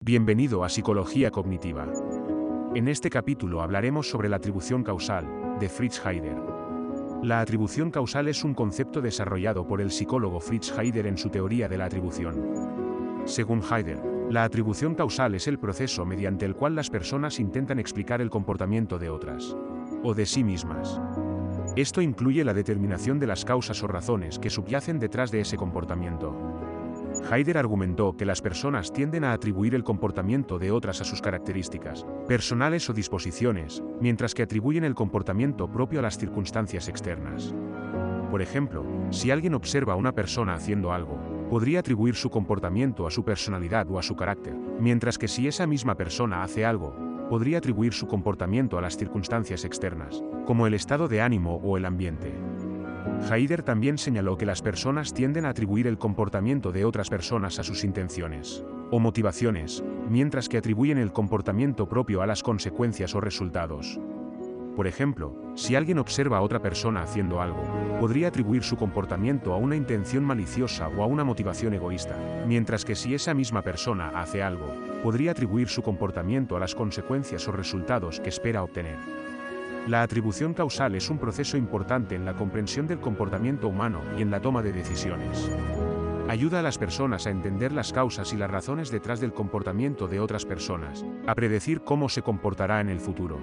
Bienvenido a Psicología Cognitiva. En este capítulo hablaremos sobre la atribución causal, de Fritz Heider. La atribución causal es un concepto desarrollado por el psicólogo Fritz Heider en su teoría de la atribución. Según Heider, la atribución causal es el proceso mediante el cual las personas intentan explicar el comportamiento de otras, o de sí mismas. Esto incluye la determinación de las causas o razones que subyacen detrás de ese comportamiento. Heider argumentó que las personas tienden a atribuir el comportamiento de otras a sus características, personales o disposiciones, mientras que atribuyen el comportamiento propio a las circunstancias externas. Por ejemplo, si alguien observa a una persona haciendo algo, podría atribuir su comportamiento a su personalidad o a su carácter, mientras que si esa misma persona hace algo, podría atribuir su comportamiento a las circunstancias externas, como el estado de ánimo o el ambiente. Haider también señaló que las personas tienden a atribuir el comportamiento de otras personas a sus intenciones o motivaciones, mientras que atribuyen el comportamiento propio a las consecuencias o resultados. Por ejemplo, si alguien observa a otra persona haciendo algo, podría atribuir su comportamiento a una intención maliciosa o a una motivación egoísta, mientras que si esa misma persona hace algo, podría atribuir su comportamiento a las consecuencias o resultados que espera obtener. La atribución causal es un proceso importante en la comprensión del comportamiento humano y en la toma de decisiones. Ayuda a las personas a entender las causas y las razones detrás del comportamiento de otras personas, a predecir cómo se comportará en el futuro.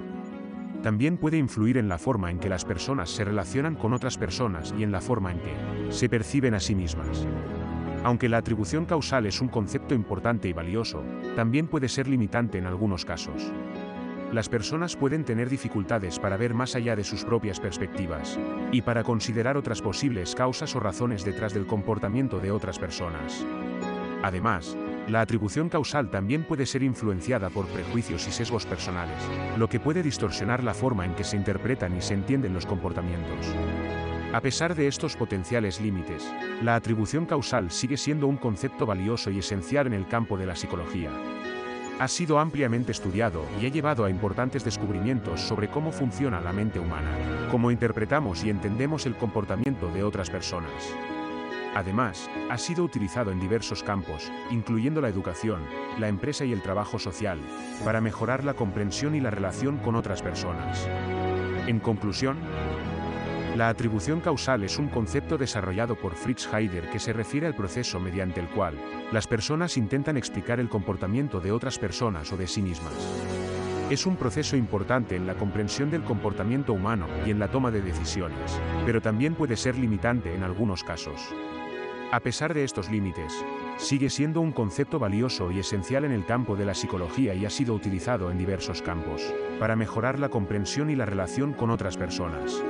También puede influir en la forma en que las personas se relacionan con otras personas y en la forma en que se perciben a sí mismas. Aunque la atribución causal es un concepto importante y valioso, también puede ser limitante en algunos casos las personas pueden tener dificultades para ver más allá de sus propias perspectivas, y para considerar otras posibles causas o razones detrás del comportamiento de otras personas. Además, la atribución causal también puede ser influenciada por prejuicios y sesgos personales, lo que puede distorsionar la forma en que se interpretan y se entienden los comportamientos. A pesar de estos potenciales límites, la atribución causal sigue siendo un concepto valioso y esencial en el campo de la psicología, ha sido ampliamente estudiado y ha llevado a importantes descubrimientos sobre cómo funciona la mente humana, cómo interpretamos y entendemos el comportamiento de otras personas. Además, ha sido utilizado en diversos campos, incluyendo la educación, la empresa y el trabajo social, para mejorar la comprensión y la relación con otras personas. En conclusión, la atribución causal es un concepto desarrollado por Fritz Heider que se refiere al proceso mediante el cual las personas intentan explicar el comportamiento de otras personas o de sí mismas. Es un proceso importante en la comprensión del comportamiento humano y en la toma de decisiones, pero también puede ser limitante en algunos casos. A pesar de estos límites, sigue siendo un concepto valioso y esencial en el campo de la psicología y ha sido utilizado en diversos campos, para mejorar la comprensión y la relación con otras personas.